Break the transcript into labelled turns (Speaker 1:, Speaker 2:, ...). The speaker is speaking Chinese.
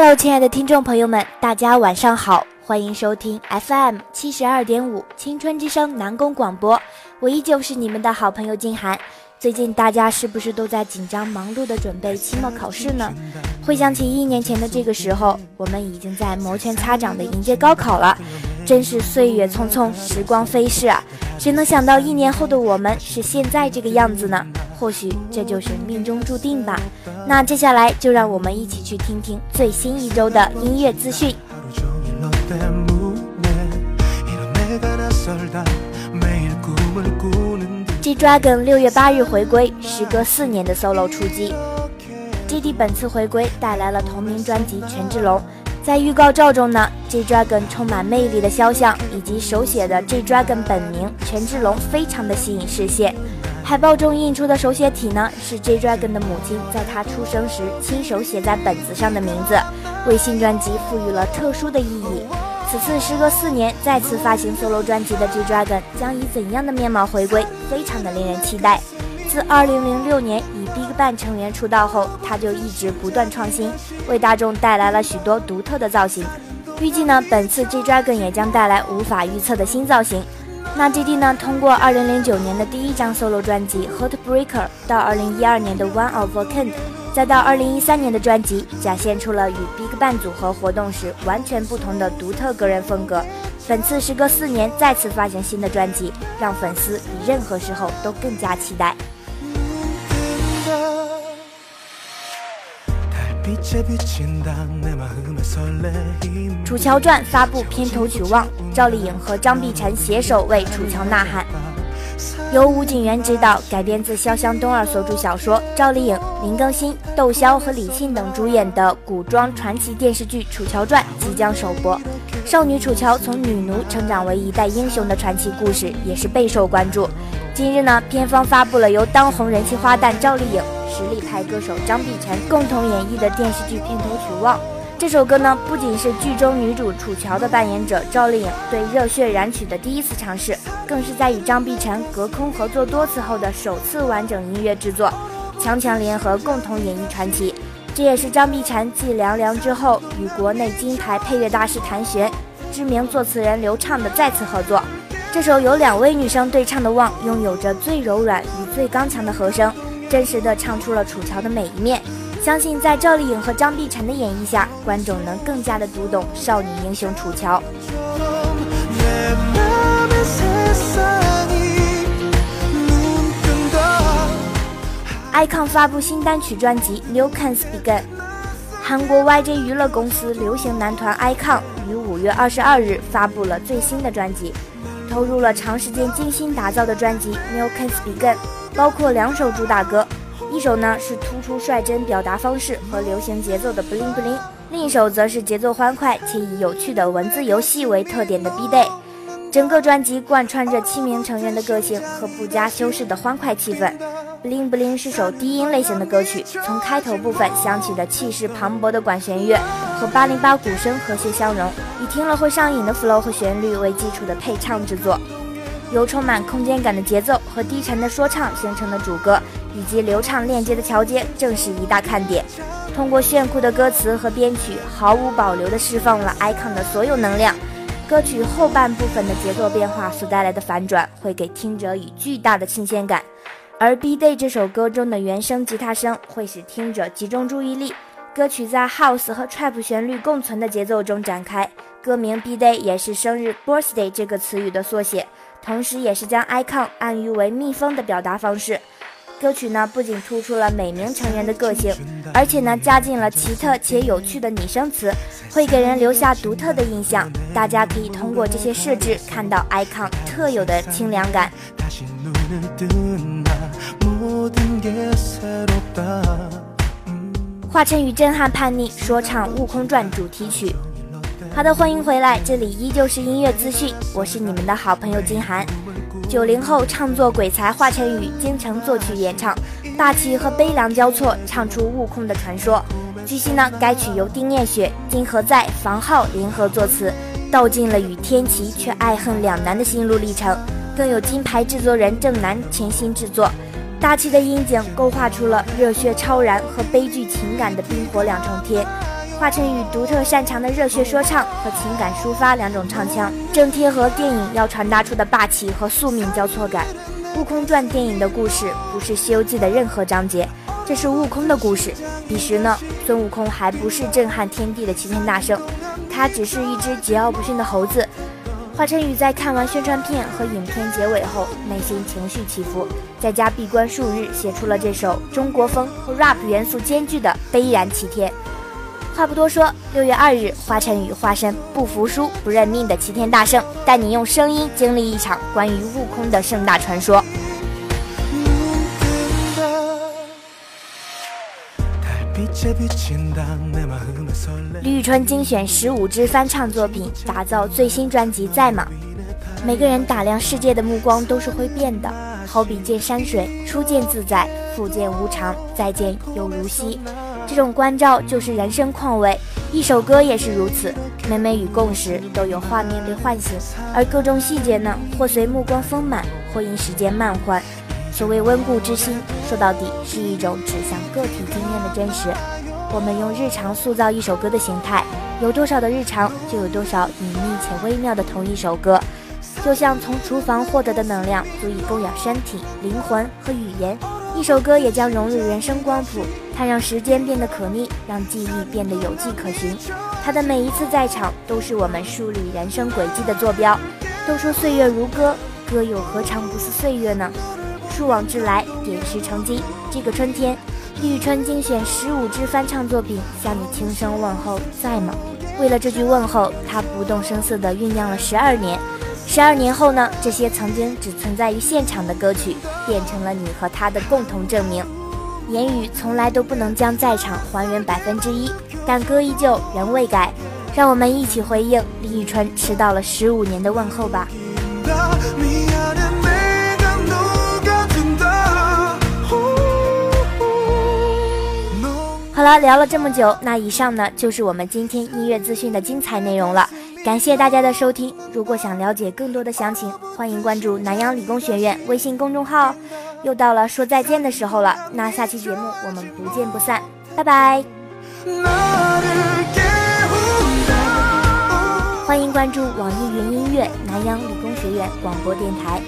Speaker 1: Hello，亲爱的听众朋友们，大家晚上好，欢迎收听 FM 七十二点五青春之声南宫广播，我依旧是你们的好朋友静涵。最近大家是不是都在紧张忙碌的准备期末考试呢？回想起一年前的这个时候，我们已经在摩拳擦掌的迎接高考了，真是岁月匆匆，时光飞逝啊！谁能想到一年后的我们是现在这个样子呢？或许这就是命中注定吧。那接下来就让我们一起去听听最新一周的音乐资讯。G Dragon 六月八日回归，时隔四年的 solo 出击。G D 本次回归带来了同名专辑《权志龙》。在预告照中呢，G Dragon 充满魅力的肖像以及手写的 G Dragon 本名权志龙，非常的吸引视线。海报中印出的手写体呢，是 J Dragon 的母亲在他出生时亲手写在本子上的名字，为新专辑赋予了特殊的意义。此次时隔四年再次发行 solo 专辑的 J Dragon 将以怎样的面貌回归，非常的令人期待。自2006年以 BigBang 成员出道后，他就一直不断创新，为大众带来了许多独特的造型。预计呢，本次 J Dragon 也将带来无法预测的新造型。那 G D 呢？通过2009年的第一张 solo 专辑《Heartbreaker》，到2012年的《One of a Kind》，再到2013年的专辑，展现出了与 BigBang 组合活动时完全不同的独特个人风格。本次时隔四年再次发行新的专辑，让粉丝比任何时候都更加期待。《楚乔传》发布片头曲《望》，赵丽颖和张碧晨携手为楚乔呐喊。由吴景元执导，改编自潇湘东儿所著小说，赵丽颖、林更新、窦骁和李沁等主演的古装传奇电视剧《楚乔传》即将首播。少女楚乔从女奴成长为一代英雄的传奇故事，也是备受关注。今日呢，片方发布了由当红人气花旦赵丽颖。实力派歌手张碧晨共同演绎的电视剧片头曲《望》。这首歌呢，不仅是剧中女主楚乔的扮演者赵丽颖对热血燃曲的第一次尝试，更是在与张碧晨隔空合作多次后的首次完整音乐制作，强强联合共同演绎传奇。这也是张碧晨继《凉凉》之后与国内金牌配乐大师谭旋、知名作词人刘畅的再次合作。这首由两位女生对唱的《望》，拥有着最柔软与最刚强的和声。真实的唱出了楚乔的每一面，相信在赵丽颖和张碧晨的演绎下，观众能更加的读懂少女英雄楚乔。icon 发布新单曲专辑《New Can Begin》，韩国 YG 娱乐公司流行男团 icon 于五月二十二日发布了最新的专辑，投入了长时间精心打造的专辑《New Can Begin》。包括两首主打歌，一首呢是突出率真表达方式和流行节奏的 Bling Bling，另一首则是节奏欢快且以有趣的文字游戏为特点的 B Day。整个专辑贯穿着七名成员的个性和不加修饰的欢快气氛。Bling Bling 是首低音类型的歌曲，从开头部分响起的气势磅礴的管弦乐和八零八鼓声和谐相融，以听了会上瘾的 flow 和旋律为基础的配唱制作。由充满空间感的节奏和低沉的说唱形成的主歌，以及流畅链接的桥接，正是一大看点。通过炫酷的歌词和编曲，毫无保留地释放了 icon 的所有能量。歌曲后半部分的节奏变化所带来的反转，会给听者以巨大的新鲜感。而 B Day 这首歌中的原声吉他声，会使听者集中注意力。歌曲在 House 和 Trap 旋律共存的节奏中展开。歌名 B Day 也是生日 Birthday 这个词语的缩写。同时，也是将 icon 暗喻为蜜蜂的表达方式。歌曲呢，不仅突出了每名成员的个性，而且呢，加进了奇特且有趣的拟声词，会给人留下独特的印象。大家可以通过这些设置，看到 icon 特有的清凉感。华晨宇震撼叛逆说唱《悟空传》主题曲。好的，欢迎回来，这里依旧是音乐资讯，我是你们的好朋友金涵。九零后唱作鬼才华晨宇，京城作曲演唱，大气和悲凉交错，唱出悟空的传说。据悉呢，该曲由丁彦雪、金何在、房浩联合作词，道尽了与天齐却爱恨两难的心路历程，更有金牌制作人郑楠潜心制作，大气的音景勾画出了热血超然和悲剧情感的冰火两重天。华晨宇独特擅长的热血说唱和情感抒发两种唱腔，正贴合电影要传达出的霸气和宿命交错感。《悟空传》电影的故事不是《西游记》的任何章节，这是悟空的故事。彼时呢，孙悟空还不是震撼天地的齐天大圣，他只是一只桀骜不驯的猴子。华晨宇在看完宣传片和影片结尾后，内心情绪起伏，在家闭关数日，写出了这首中国风和 rap 元素兼具的《悲然齐天》。话不多说，六月二日，华晨宇化身不服输、不认命的齐天大圣，带你用声音经历一场关于悟空的盛大传说。李宇春精选十五支翻唱作品，打造最新专辑《在吗》。每个人打量世界的目光都是会变的，好比见山水，初见自在，复见无常，再见又如昔。这种关照就是人生况味，一首歌也是如此。每每与共时，都有画面被唤醒，而各种细节呢，或随目光丰满，或因时间慢缓。所谓温故知新，说到底是一种指向个体经验的真实。我们用日常塑造一首歌的形态，有多少的日常，就有多少隐秘且微妙的同一首歌。就像从厨房获得的能量，足以供养身体、灵魂和语言。一首歌也将融入人生光谱，它让时间变得可逆，让记忆变得有迹可循。它的每一次在场，都是我们梳理人生轨迹的坐标。都说岁月如歌，歌又何尝不是岁月呢？数往至来，点石成金。这个春天，李宇春精选十五支翻唱作品，向你轻声问候，在吗？为了这句问候，他不动声色地酝酿了十二年。十二年后呢？这些曾经只存在于现场的歌曲，变成了你和他的共同证明。言语从来都不能将在场还原百分之一，但歌依旧，人未改。让我们一起回应李宇春迟到了十五年的问候吧。好了，聊了这么久，那以上呢就是我们今天音乐资讯的精彩内容了。感谢大家的收听。如果想了解更多的详情，欢迎关注南阳理工学院微信公众号。又到了说再见的时候了，那下期节目我们不见不散，拜拜。欢迎关注网易云音乐南阳理工学院广播电台。